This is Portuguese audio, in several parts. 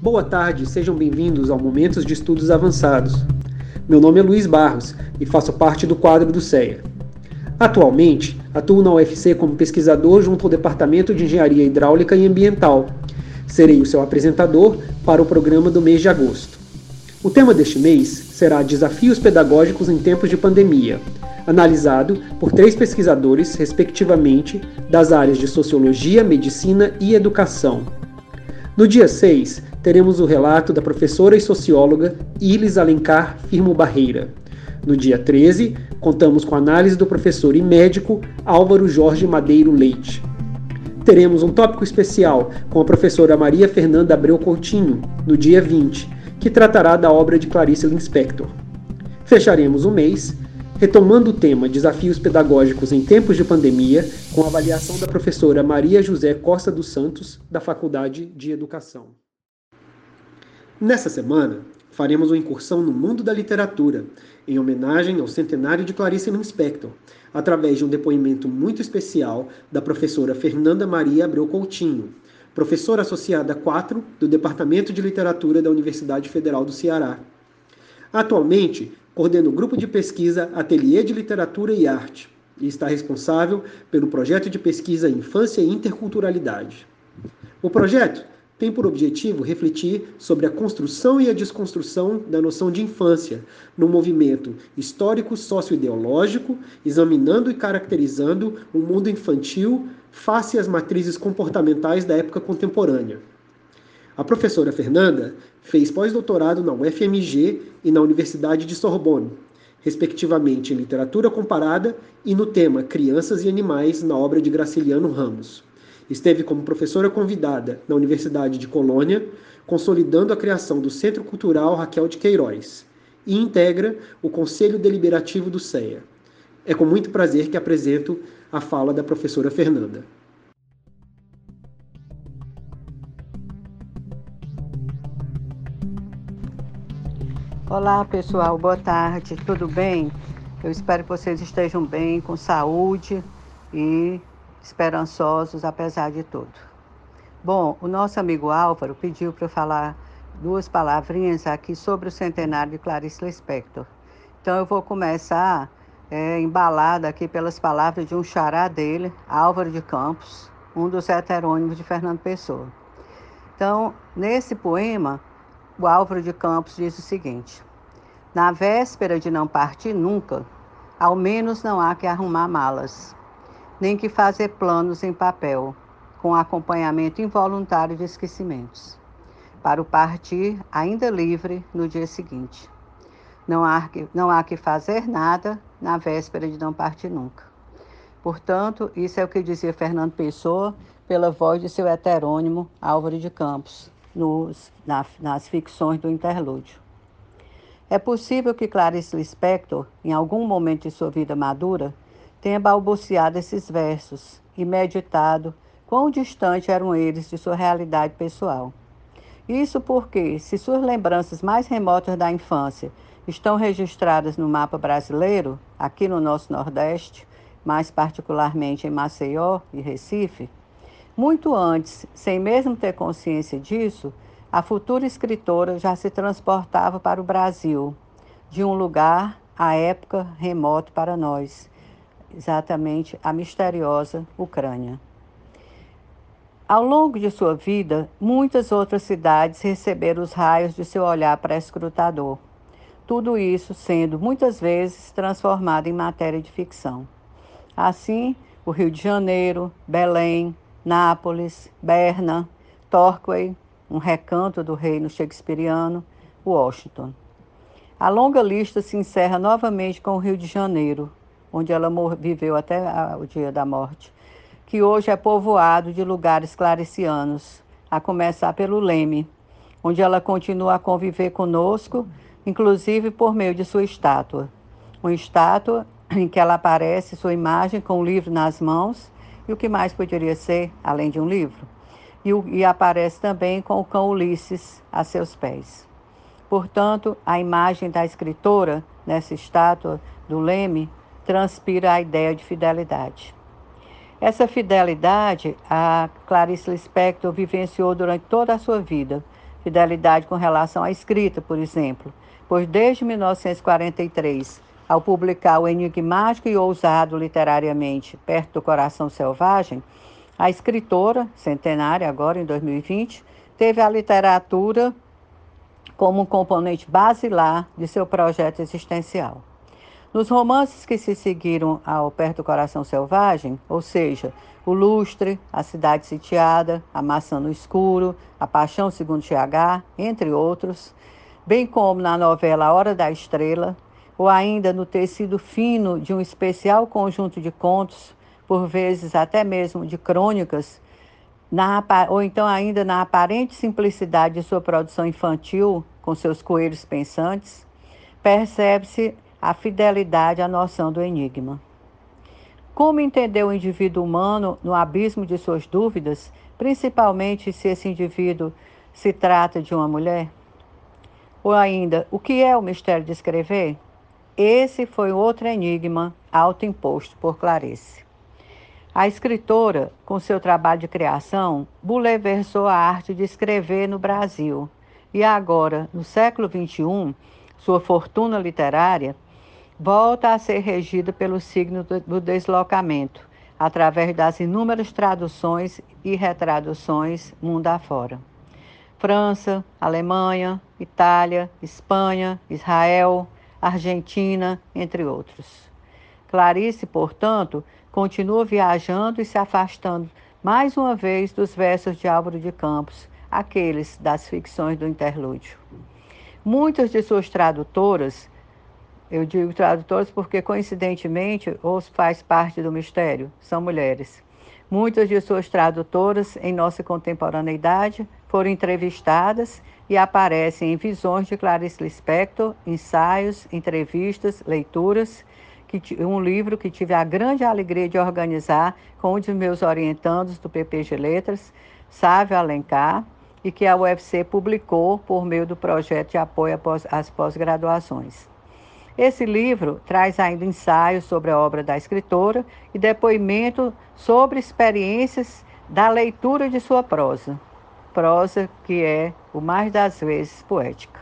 Boa tarde, sejam bem-vindos ao Momentos de Estudos Avançados. Meu nome é Luiz Barros e faço parte do quadro do CEA. Atualmente, atuo na UFC como pesquisador junto ao Departamento de Engenharia Hidráulica e Ambiental. Serei o seu apresentador para o programa do mês de agosto. O tema deste mês será Desafios Pedagógicos em Tempos de Pandemia, analisado por três pesquisadores, respectivamente, das áreas de Sociologia, Medicina e Educação. No dia 6, teremos o relato da professora e socióloga Ilis Alencar Firmo Barreira. No dia 13, contamos com a análise do professor e médico Álvaro Jorge Madeiro Leite. Teremos um tópico especial com a professora Maria Fernanda Abreu Coutinho, no dia 20, que tratará da obra de Clarice Lispector. Fecharemos o mês retomando o tema Desafios Pedagógicos em Tempos de Pandemia, com a avaliação da professora Maria José Costa dos Santos, da Faculdade de Educação. Nessa semana, faremos uma incursão no mundo da literatura, em homenagem ao centenário de Clarice Lispector, através de um depoimento muito especial da professora Fernanda Maria Abreu Coutinho, professora associada 4 do Departamento de Literatura da Universidade Federal do Ceará. Atualmente, coordena o grupo de pesquisa Ateliê de Literatura e Arte e está responsável pelo projeto de pesquisa Infância e Interculturalidade. O projeto tem por objetivo refletir sobre a construção e a desconstrução da noção de infância no movimento histórico socioideológico, examinando e caracterizando o mundo infantil face às matrizes comportamentais da época contemporânea. A professora Fernanda fez pós-doutorado na UFMG e na Universidade de Sorbonne, respectivamente em literatura comparada e no tema Crianças e Animais na obra de Graciliano Ramos. Esteve como professora convidada na Universidade de Colônia, consolidando a criação do Centro Cultural Raquel de Queiroz, e integra o Conselho Deliberativo do CEA. É com muito prazer que apresento a fala da professora Fernanda. Olá pessoal, boa tarde, tudo bem? Eu espero que vocês estejam bem, com saúde e esperançosos apesar de tudo. Bom, o nosso amigo Álvaro pediu para eu falar duas palavrinhas aqui sobre o centenário de Clarice Lispector. Então eu vou começar é, embalada aqui pelas palavras de um xará dele, Álvaro de Campos, um dos heterônimos de Fernando Pessoa. Então, nesse poema, o Álvaro de Campos diz o seguinte: Na véspera de não partir nunca, ao menos não há que arrumar malas, nem que fazer planos em papel, com acompanhamento involuntário de esquecimentos, para o partir ainda livre no dia seguinte. Não há que, não há que fazer nada na véspera de não partir nunca. Portanto, isso é o que dizia Fernando Pessoa pela voz de seu heterônimo Álvaro de Campos, nos, na, nas ficções do interlúdio. É possível que Clarice Lispector, em algum momento de sua vida madura, tenha balbuciado esses versos e meditado quão distante eram eles de sua realidade pessoal. Isso porque, se suas lembranças mais remotas da infância estão registradas no mapa brasileiro, aqui no nosso Nordeste, mais particularmente em Maceió e Recife, muito antes, sem mesmo ter consciência disso, a futura escritora já se transportava para o Brasil, de um lugar, à época, remoto para nós, exatamente a misteriosa Ucrânia. Ao longo de sua vida, muitas outras cidades receberam os raios de seu olhar pré-escrutador. Tudo isso sendo muitas vezes transformado em matéria de ficção. Assim, o Rio de Janeiro, Belém, Nápoles, Berna, Torquay, um recanto do reino shakespeariano, Washington. A longa lista se encerra novamente com o Rio de Janeiro, onde ela viveu até o dia da morte, que hoje é povoado de lugares claricianos, a começar pelo Leme, onde ela continua a conviver conosco, inclusive por meio de sua estátua. Uma estátua em que ela aparece sua imagem com o livro nas mãos e o que mais poderia ser, além de um livro? E, e aparece também com o cão Ulisses a seus pés. Portanto, a imagem da escritora nessa estátua do Leme transpira a ideia de fidelidade. Essa fidelidade a Clarice Lispector vivenciou durante toda a sua vida, fidelidade com relação à escrita, por exemplo, pois desde 1943, ao publicar o enigmático e ousado literariamente Perto do Coração Selvagem, a escritora, centenária agora em 2020, teve a literatura como um componente basilar de seu projeto existencial. Nos romances que se seguiram ao Perto do Coração Selvagem, ou seja, O Lustre, A Cidade Sitiada, A Maçã no Escuro, A Paixão Segundo GH, entre outros, bem como na novela A Hora da Estrela, ou ainda no tecido fino de um especial conjunto de contos, por vezes até mesmo de crônicas, na, ou então ainda na aparente simplicidade de sua produção infantil, com seus coelhos pensantes, percebe-se a fidelidade à noção do enigma. Como entender o indivíduo humano no abismo de suas dúvidas, principalmente se esse indivíduo se trata de uma mulher? Ou ainda, o que é o mistério de escrever? Esse foi outro enigma autoimposto por Clarice. A escritora, com seu trabalho de criação, bouleversou a arte de escrever no Brasil. E agora, no século XXI, sua fortuna literária volta a ser regida pelo signo do deslocamento, através das inúmeras traduções e retraduções mundo afora. França, Alemanha, Itália, Espanha, Israel, Argentina, entre outros. Clarice, portanto, continua viajando e se afastando mais uma vez dos versos de Álvaro de Campos, aqueles das ficções do interlúdio. Muitas de suas tradutoras eu digo tradutores porque, coincidentemente, ou faz parte do mistério, são mulheres. Muitas de suas tradutoras em nossa contemporaneidade foram entrevistadas e aparecem em visões de Clarice Lispector, ensaios, entrevistas, leituras, que, um livro que tive a grande alegria de organizar com um de meus orientandos do PPG Letras, Sávio Alencar, e que a UFC publicou por meio do projeto de apoio às pós-graduações. Esse livro traz ainda ensaios sobre a obra da escritora e depoimento sobre experiências da leitura de sua prosa. Prosa que é, o mais das vezes, poética.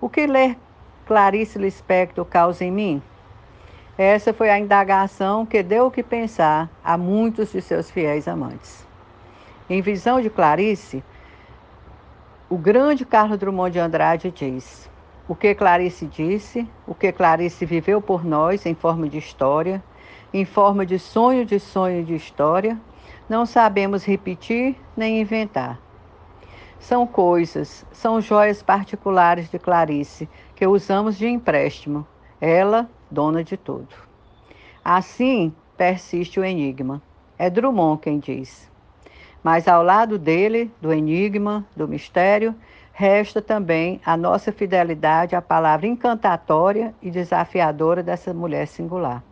O que ler Clarice Lispector causa em mim? Essa foi a indagação que deu o que pensar a muitos de seus fiéis amantes. Em visão de Clarice, o grande Carlos Drummond de Andrade diz: o que Clarice disse, o que Clarice viveu por nós em forma de história, em forma de sonho de sonho de história, não sabemos repetir nem inventar. São coisas, são joias particulares de Clarice que usamos de empréstimo, ela, dona de tudo. Assim persiste o enigma. É Drummond quem diz. Mas ao lado dele, do enigma, do mistério, resta também a nossa fidelidade à palavra encantatória e desafiadora dessa mulher singular.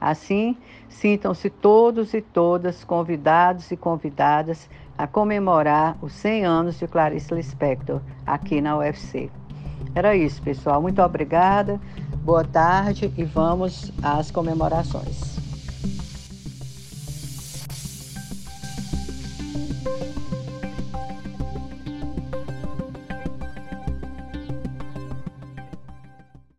Assim, sintam-se todos e todas convidados e convidadas a comemorar os 100 anos de Clarice Lispector aqui na UFC. Era isso, pessoal. Muito obrigada, boa tarde e vamos às comemorações.